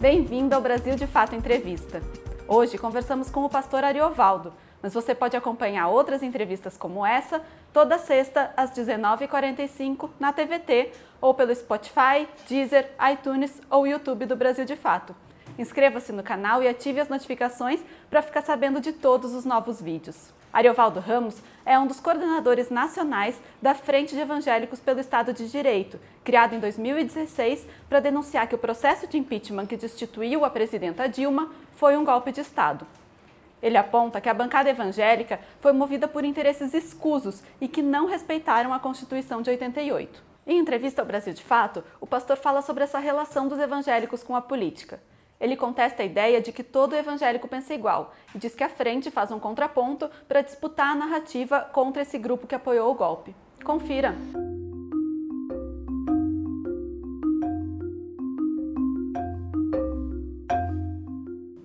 Bem-vindo ao Brasil de Fato Entrevista. Hoje conversamos com o pastor Ariovaldo, mas você pode acompanhar outras entrevistas como essa toda sexta às 19h45 na TVT ou pelo Spotify, Deezer, iTunes ou YouTube do Brasil de Fato. Inscreva-se no canal e ative as notificações para ficar sabendo de todos os novos vídeos. Ariovaldo Ramos é um dos coordenadores nacionais da Frente de Evangélicos pelo Estado de Direito, criado em 2016 para denunciar que o processo de impeachment que destituiu a presidenta Dilma foi um golpe de Estado. Ele aponta que a bancada evangélica foi movida por interesses escusos e que não respeitaram a Constituição de 88. Em entrevista ao Brasil de Fato, o pastor fala sobre essa relação dos evangélicos com a política. Ele contesta a ideia de que todo evangélico pensa igual e diz que a frente faz um contraponto para disputar a narrativa contra esse grupo que apoiou o golpe. Confira!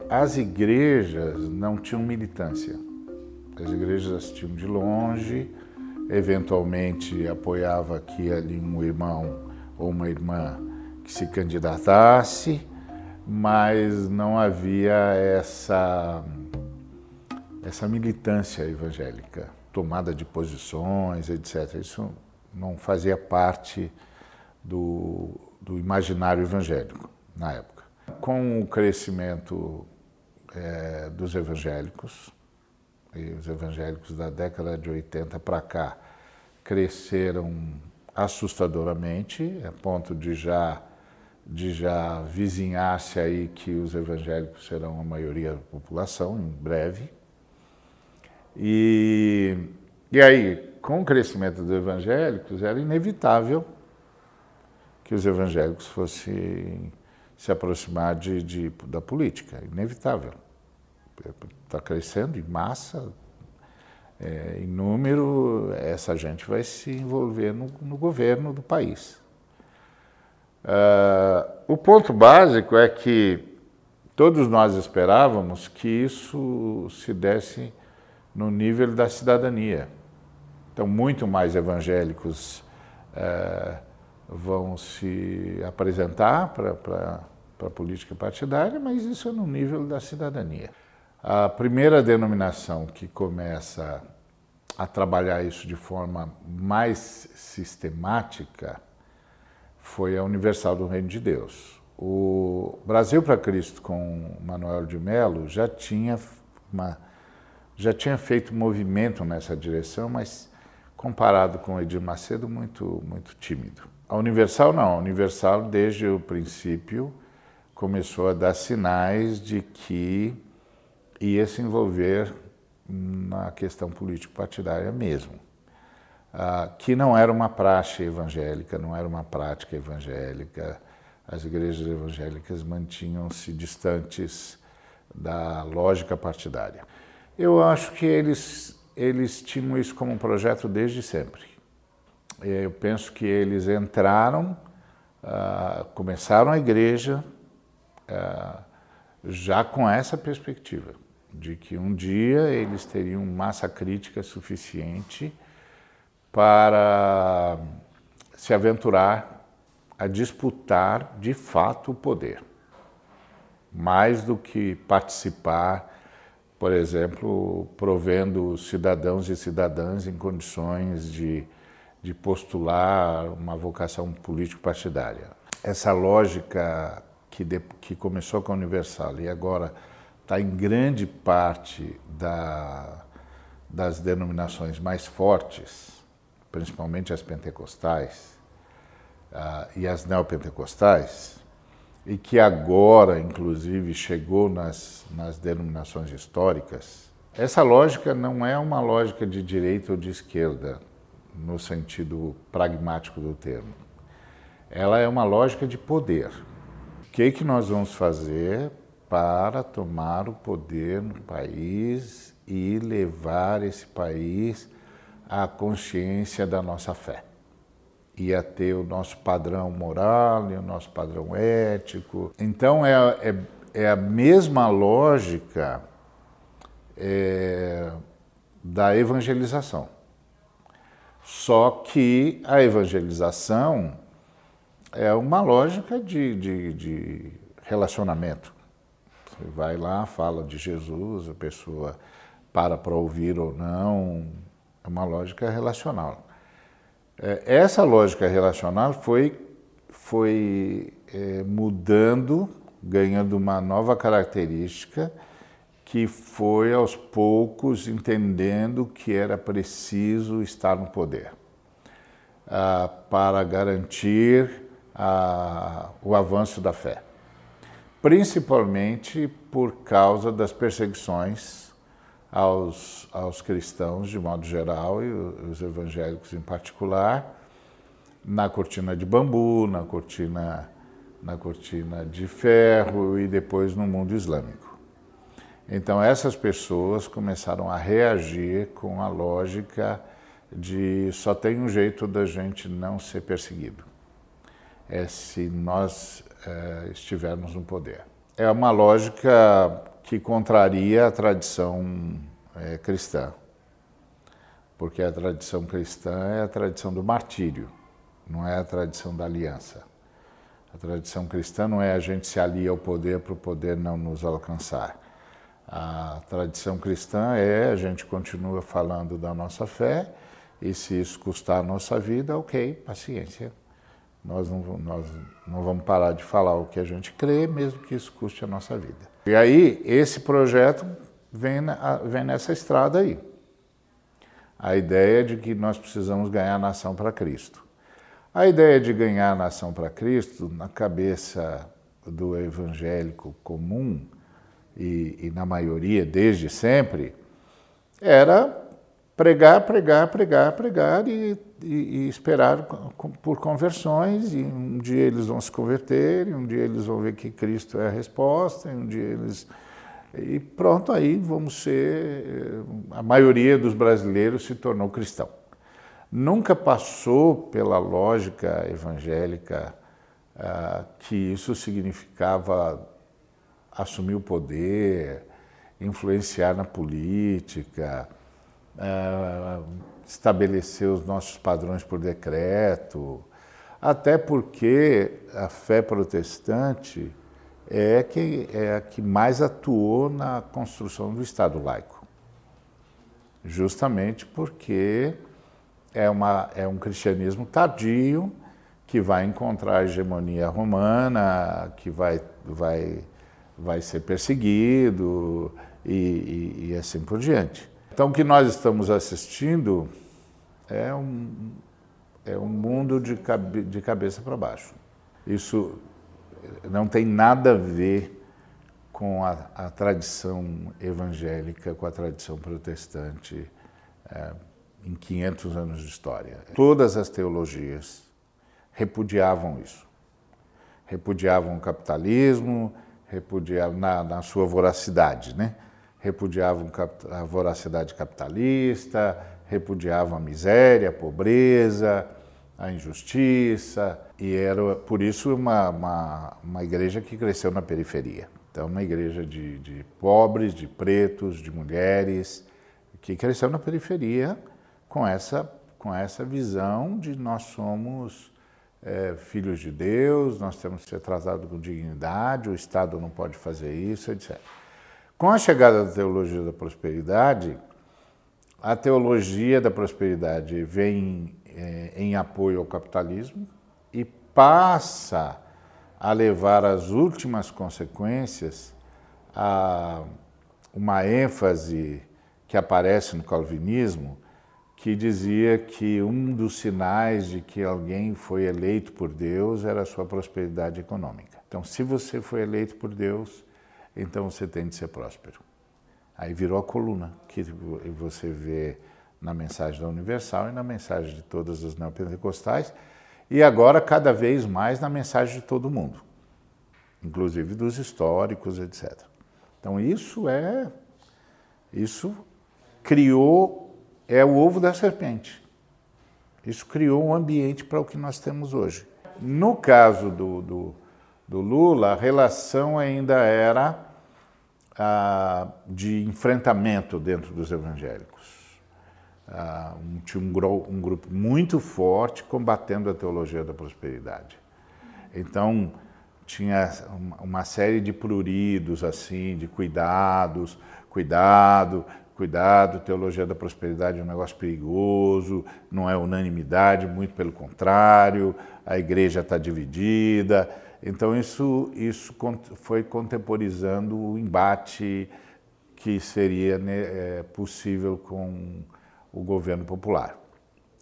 As igrejas não tinham militância. As igrejas assistiam de longe, eventualmente apoiava aqui ali um irmão ou uma irmã que se candidatasse, mas não havia essa essa militância evangélica, tomada de posições, etc. Isso não fazia parte do, do imaginário evangélico na época. Com o crescimento é, dos evangélicos, e os evangélicos da década de 80 para cá cresceram assustadoramente, a ponto de já de já vizinhar-se aí que os evangélicos serão a maioria da população em breve. E, e aí, com o crescimento dos evangélicos, era inevitável que os evangélicos fossem se aproximar de, de da política, inevitável. Está crescendo em massa, é, em número, essa gente vai se envolver no, no governo do país. Uh, o ponto básico é que todos nós esperávamos que isso se desse no nível da cidadania. Então, muito mais evangélicos uh, vão se apresentar para a política partidária, mas isso é no nível da cidadania. A primeira denominação que começa a trabalhar isso de forma mais sistemática foi a Universal do Reino de Deus. O Brasil para Cristo com Manuel de Mello já tinha uma, já tinha feito movimento nessa direção, mas comparado com Edir Macedo muito muito tímido. A Universal não, a Universal desde o princípio começou a dar sinais de que ia se envolver na questão político-partidária mesmo. Ah, que não era uma praxe evangélica, não era uma prática evangélica. As igrejas evangélicas mantinham-se distantes da lógica partidária. Eu acho que eles, eles tinham isso como um projeto desde sempre. Eu penso que eles entraram, uh, começaram a igreja uh, já com essa perspectiva, de que um dia eles teriam massa crítica suficiente para se aventurar a disputar de fato o poder, mais do que participar, por exemplo, provendo cidadãos e cidadãs em condições de, de postular uma vocação político-partidária. Essa lógica que, de, que começou com a Universal e agora está em grande parte da, das denominações mais fortes, principalmente as pentecostais uh, e as neopentecostais, e que agora, inclusive, chegou nas, nas denominações históricas, essa lógica não é uma lógica de direita ou de esquerda, no sentido pragmático do termo. Ela é uma lógica de poder. O que, é que nós vamos fazer para tomar o poder no país e levar esse país a consciência da nossa fé. Ia ter o nosso padrão moral e o nosso padrão ético. Então, é, é, é a mesma lógica é, da evangelização. Só que a evangelização é uma lógica de, de, de relacionamento. Você vai lá, fala de Jesus, a pessoa para para ouvir ou não, é uma lógica relacional. É, essa lógica relacional foi, foi é, mudando, ganhando uma nova característica que foi aos poucos entendendo que era preciso estar no poder ah, para garantir ah, o avanço da fé, principalmente por causa das perseguições aos, aos cristãos de modo geral e os evangélicos em particular, na cortina de bambu, na cortina, na cortina de ferro e depois no mundo islâmico. Então, essas pessoas começaram a reagir com a lógica de só tem um jeito da gente não ser perseguido: é se nós é, estivermos no poder. É uma lógica que contraria a tradição é, cristã, porque a tradição cristã é a tradição do martírio, não é a tradição da aliança. A tradição cristã não é a gente se alia ao poder para o poder não nos alcançar. A tradição cristã é a gente continua falando da nossa fé e se isso custar a nossa vida, ok, paciência. Nós não, nós não vamos parar de falar o que a gente crê, mesmo que isso custe a nossa vida. E aí, esse projeto vem, na, vem nessa estrada aí. A ideia de que nós precisamos ganhar a nação para Cristo. A ideia de ganhar a nação para Cristo, na cabeça do evangélico comum, e, e na maioria desde sempre, era pregar, pregar, pregar, pregar e, e, e, esperar por conversões. E um dia eles vão se converter, e um dia eles vão ver que Cristo é a resposta, e um dia eles. E pronto, aí vamos ser. A maioria dos brasileiros se tornou cristão. Nunca passou pela lógica evangélica ah, que isso significava assumir o poder, influenciar na política, estabelecer os nossos padrões por decreto, até porque a fé protestante é, que, é a que mais atuou na construção do Estado laico. Justamente porque é, uma, é um cristianismo tardio que vai encontrar a hegemonia romana, que vai, vai vai ser perseguido e, e, e assim por diante. Então, o que nós estamos assistindo é um, é um mundo de, cabe, de cabeça para baixo. Isso não tem nada a ver com a, a tradição evangélica, com a tradição protestante é, em 500 anos de história. Todas as teologias repudiavam isso. Repudiavam o capitalismo, repudiavam na, na sua voracidade, né? Repudiavam a voracidade capitalista, repudiavam a miséria, a pobreza, a injustiça, e era por isso uma, uma, uma igreja que cresceu na periferia. Então, uma igreja de, de pobres, de pretos, de mulheres, que cresceu na periferia com essa, com essa visão de nós somos é, filhos de Deus, nós temos que ser tratados com dignidade, o Estado não pode fazer isso, etc. Com a chegada da teologia da prosperidade, a teologia da prosperidade vem é, em apoio ao capitalismo e passa a levar às últimas consequências a uma ênfase que aparece no calvinismo que dizia que um dos sinais de que alguém foi eleito por Deus era a sua prosperidade econômica. Então, se você foi eleito por Deus, então você tem de ser próspero. Aí virou a coluna que você vê na mensagem da Universal e na mensagem de todas as neopentecostais, e agora cada vez mais na mensagem de todo mundo, inclusive dos históricos, etc. Então isso é isso criou é o ovo da serpente. Isso criou um ambiente para o que nós temos hoje. No caso do, do, do Lula, a relação ainda era de enfrentamento dentro dos evangélicos. Tinha um, um grupo muito forte combatendo a teologia da prosperidade. Então, tinha uma série de pruridos, assim, de cuidados, cuidado, cuidado, teologia da prosperidade é um negócio perigoso, não é unanimidade, muito pelo contrário, a igreja está dividida. Então isso, isso foi contemporizando o embate que seria né, é, possível com o governo popular.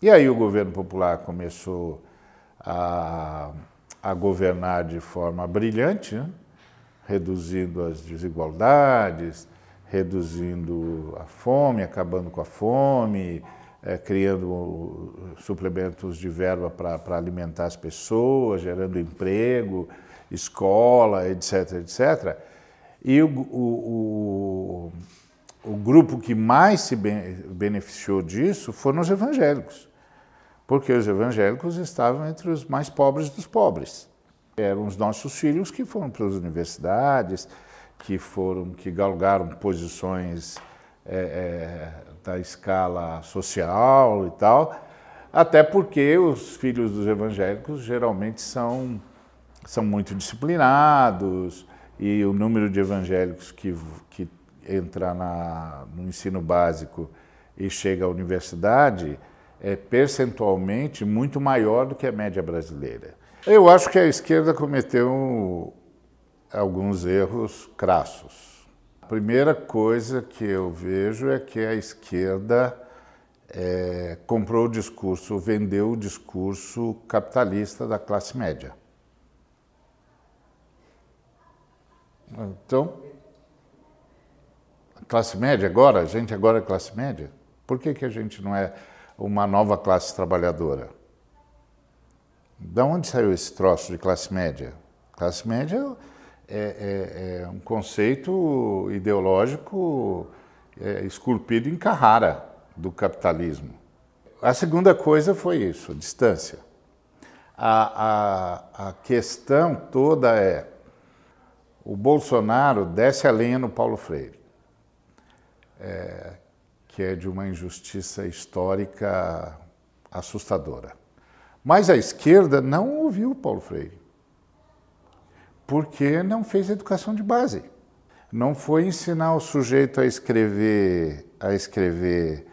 E aí o governo popular começou a, a governar de forma brilhante, né? reduzindo as desigualdades, reduzindo a fome, acabando com a fome, é, criando suplementos de verba para alimentar as pessoas, gerando emprego, escola, etc, etc. E o, o, o, o grupo que mais se beneficiou disso foram os evangélicos, porque os evangélicos estavam entre os mais pobres dos pobres. Eram os nossos filhos que foram para as universidades, que foram, que galgaram posições é, é, da escala social e tal, até porque os filhos dos evangélicos geralmente são, são muito disciplinados, e o número de evangélicos que, que entra na, no ensino básico e chega à universidade é percentualmente muito maior do que a média brasileira. Eu acho que a esquerda cometeu alguns erros crassos. Primeira coisa que eu vejo é que a esquerda é, comprou o discurso, vendeu o discurso capitalista da classe média. Então, classe média agora, a gente agora é classe média? Por que, que a gente não é uma nova classe trabalhadora? Da onde saiu esse troço de classe média? Classe média é, é, é um conceito ideológico é, esculpido em Carrara do capitalismo. A segunda coisa foi isso, a distância. A, a, a questão toda é o Bolsonaro desce a lenha no Paulo Freire, é, que é de uma injustiça histórica assustadora. Mas a esquerda não ouviu Paulo Freire, porque não fez educação de base. Não foi ensinar o sujeito a escrever, a escrever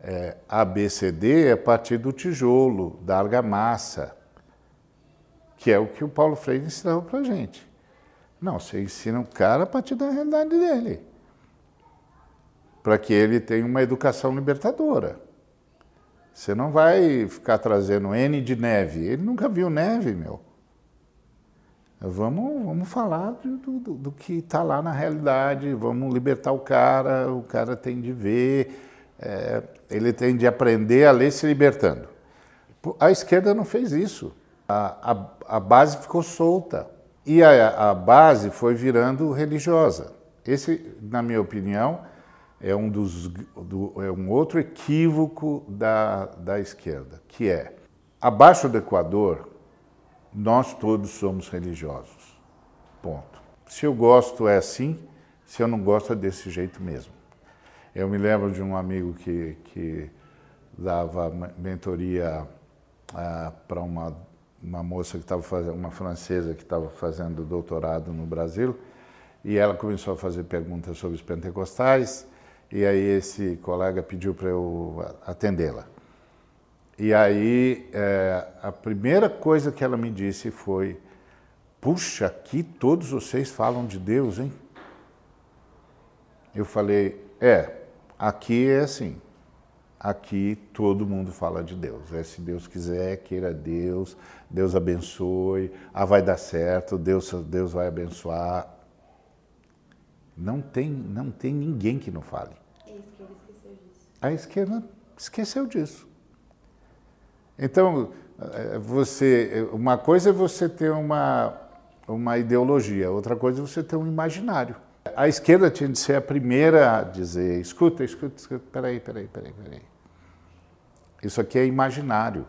é, ABCD a partir do tijolo, da argamassa, que é o que o Paulo Freire ensinava para a gente. Não, você ensina o cara a partir da realidade dele. Para que ele tenha uma educação libertadora. Você não vai ficar trazendo N de neve. Ele nunca viu neve, meu. Vamos, vamos falar do, do, do que está lá na realidade, vamos libertar o cara, o cara tem de ver, é, ele tem de aprender a ler se libertando. A esquerda não fez isso. A, a, a base ficou solta. E a, a base foi virando religiosa. Esse, na minha opinião, é um, dos, do, é um outro equívoco da, da esquerda, que é, abaixo do Equador, nós todos somos religiosos. Ponto. Se eu gosto é assim, se eu não gosto é desse jeito mesmo. Eu me lembro de um amigo que, que dava mentoria ah, para uma uma moça que estava fazendo, uma francesa que estava fazendo doutorado no Brasil, e ela começou a fazer perguntas sobre os pentecostais, e aí esse colega pediu para eu atendê-la. E aí é, a primeira coisa que ela me disse foi: Puxa, aqui todos vocês falam de Deus, hein? Eu falei: É, aqui é assim. Aqui todo mundo fala de Deus. É, se Deus quiser, queira Deus, Deus abençoe, ah, vai dar certo, Deus, Deus vai abençoar. Não tem, não tem ninguém que não fale. A esquerda esqueceu disso. A esquerda esqueceu disso. Então, eh, você, uma coisa é você ter uma, uma ideologia, outra coisa é você ter um imaginário. A esquerda tinha de ser a primeira a dizer: escuta, escuta, escuta, peraí, peraí, peraí, peraí. Isso aqui é imaginário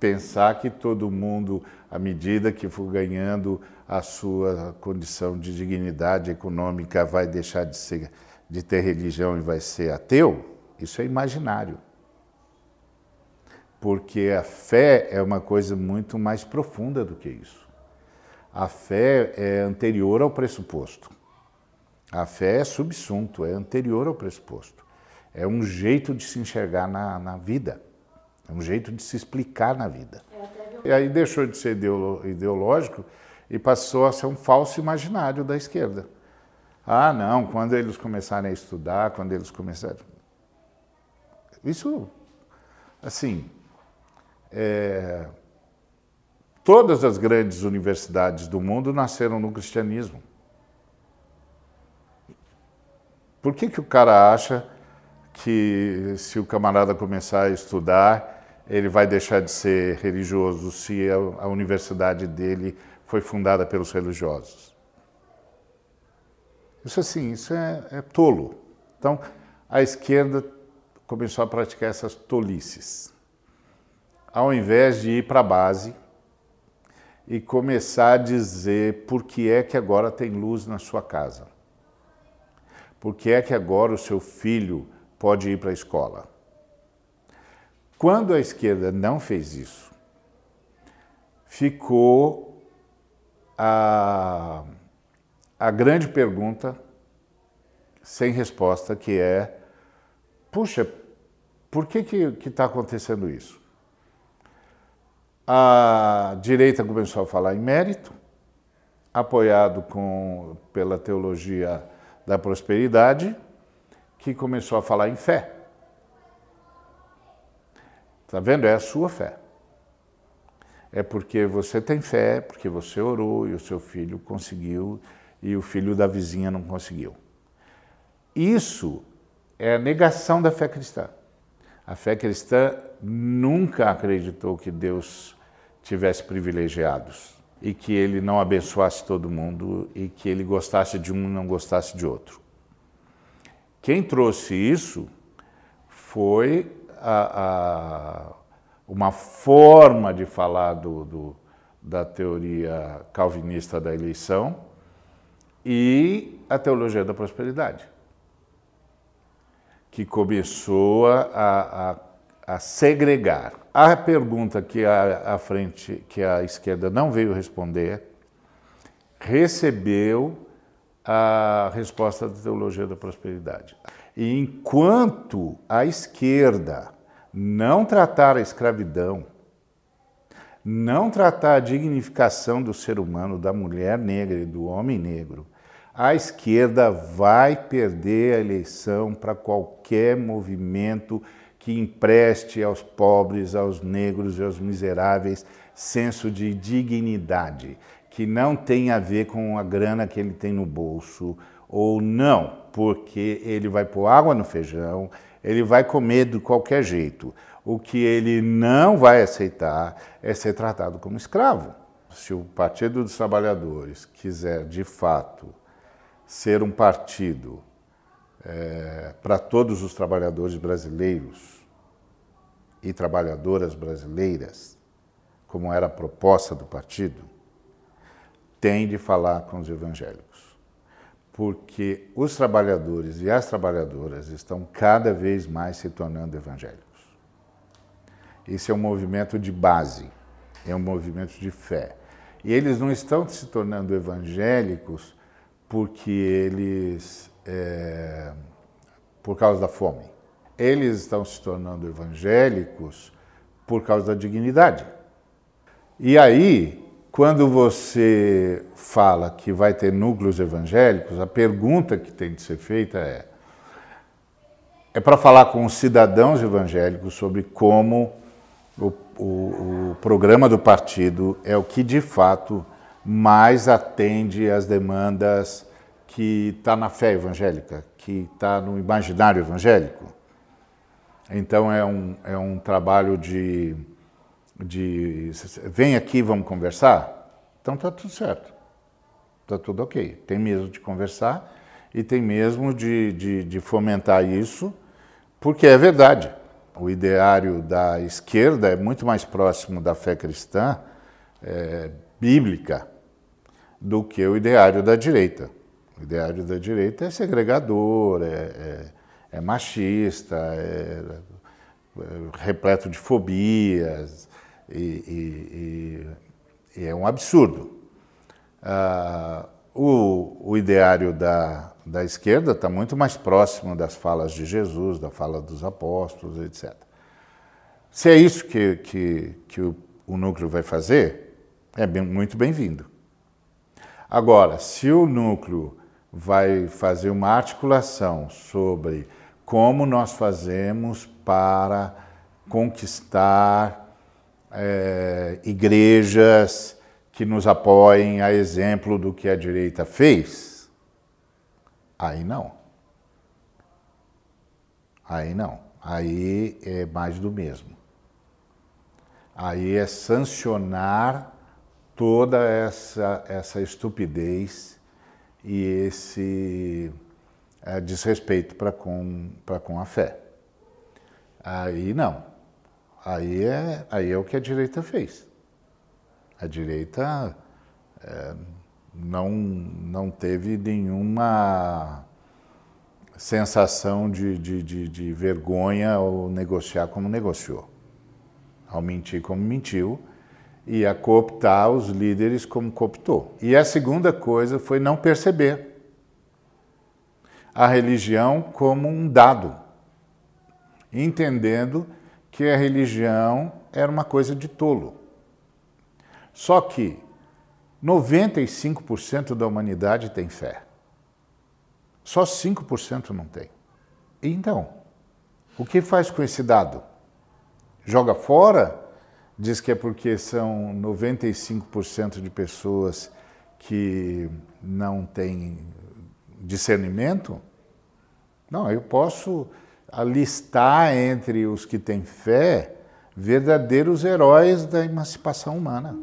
pensar que todo mundo, à medida que for ganhando a sua condição de dignidade econômica, vai deixar de, ser, de ter religião e vai ser ateu, isso é imaginário. Porque a fé é uma coisa muito mais profunda do que isso. A fé é anterior ao pressuposto. A fé é subsunto, é anterior ao pressuposto. É um jeito de se enxergar na, na vida, é um jeito de se explicar na vida. E aí deixou de ser ideológico e passou a ser um falso imaginário da esquerda. Ah, não, quando eles começarem a estudar, quando eles começarem. Isso, assim, é... todas as grandes universidades do mundo nasceram no cristianismo. Por que, que o cara acha que se o camarada começar a estudar, ele vai deixar de ser religioso se a, a universidade dele foi fundada pelos religiosos? Isso assim, isso é, é tolo. Então, a esquerda começou a praticar essas tolices. Ao invés de ir para a base e começar a dizer por que é que agora tem luz na sua casa. Por que é que agora o seu filho pode ir para a escola? Quando a esquerda não fez isso, ficou a, a grande pergunta sem resposta, que é: puxa, por que está acontecendo isso? A direita começou a falar em mérito, apoiado com, pela teologia da prosperidade, que começou a falar em fé. Está vendo? É a sua fé. É porque você tem fé, porque você orou e o seu filho conseguiu e o filho da vizinha não conseguiu. Isso é a negação da fé cristã. A fé cristã nunca acreditou que Deus tivesse privilegiados e que ele não abençoasse todo mundo e que ele gostasse de um e não gostasse de outro. Quem trouxe isso foi a, a, uma forma de falar do, do, da teoria calvinista da eleição e a teologia da prosperidade, que começou a, a segregar a pergunta que a, a frente, que a esquerda não veio responder, recebeu a resposta da teologia da prosperidade. E enquanto a esquerda não tratar a escravidão, não tratar a dignificação do ser humano, da mulher negra e do homem negro, a esquerda vai perder a eleição para qualquer movimento que empreste aos pobres, aos negros e aos miseráveis senso de dignidade, que não tem a ver com a grana que ele tem no bolso, ou não, porque ele vai pôr água no feijão, ele vai comer de qualquer jeito. O que ele não vai aceitar é ser tratado como escravo. Se o Partido dos Trabalhadores quiser, de fato, ser um partido é, para todos os trabalhadores brasileiros e trabalhadoras brasileiras, como era a proposta do partido, tem de falar com os evangélicos. Porque os trabalhadores e as trabalhadoras estão cada vez mais se tornando evangélicos. Esse é um movimento de base, é um movimento de fé. E eles não estão se tornando evangélicos porque eles é, por causa da fome. Eles estão se tornando evangélicos por causa da dignidade. E aí, quando você fala que vai ter núcleos evangélicos, a pergunta que tem de ser feita é: é para falar com os cidadãos evangélicos sobre como o, o, o programa do partido é o que de fato mais atende às demandas que está na fé evangélica, que está no imaginário evangélico. Então é um, é um trabalho de, de. Vem aqui, vamos conversar? Então está tudo certo. Está tudo ok. Tem mesmo de conversar e tem mesmo de, de, de fomentar isso, porque é verdade. O ideário da esquerda é muito mais próximo da fé cristã é, bíblica do que o ideário da direita. O ideário da direita é segregador, é, é, é machista, é, é, repleto de fobias, e, e, e, e é um absurdo. Uh, o, o, ideário da, da esquerda está muito mais próximo das falas de Jesus, da fala dos apóstolos, etc. Se é isso que, que, que o, o núcleo vai fazer, é bem, muito bem-vindo. Agora, se o núcleo vai fazer uma articulação sobre como nós fazemos para conquistar é, igrejas que nos apoiem a exemplo do que a direita fez, aí não. Aí não. Aí é mais do mesmo. Aí é sancionar toda essa, essa estupidez e esse é, desrespeito para com, com a fé. Aí não. Aí é, aí é o que a direita fez. A direita é, não, não teve nenhuma sensação de, de, de, de vergonha ao negociar como negociou, ao mentir como mentiu e a cooptar os líderes como cooptou. E a segunda coisa foi não perceber a religião como um dado, entendendo que a religião era uma coisa de tolo. Só que 95% da humanidade tem fé. Só 5% não tem. Então, o que faz com esse dado? Joga fora? Diz que é porque são 95% de pessoas que não têm discernimento? Não, eu posso alistar entre os que têm fé verdadeiros heróis da emancipação humana.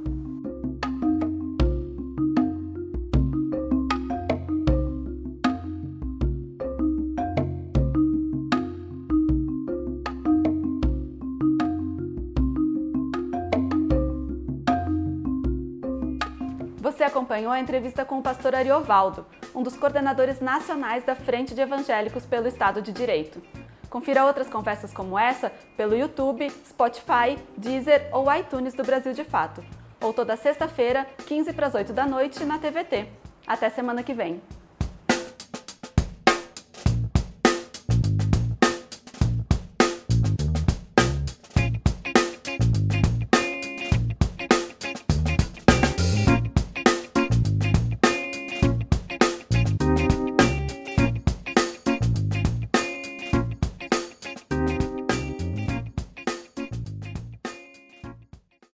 Você acompanhou a entrevista com o pastor Ariovaldo, um dos coordenadores nacionais da Frente de Evangélicos pelo Estado de Direito. Confira outras conversas como essa pelo YouTube, Spotify, Deezer ou iTunes do Brasil de Fato. Ou toda sexta-feira, 15 para as 8 da noite, na TVT. Até semana que vem.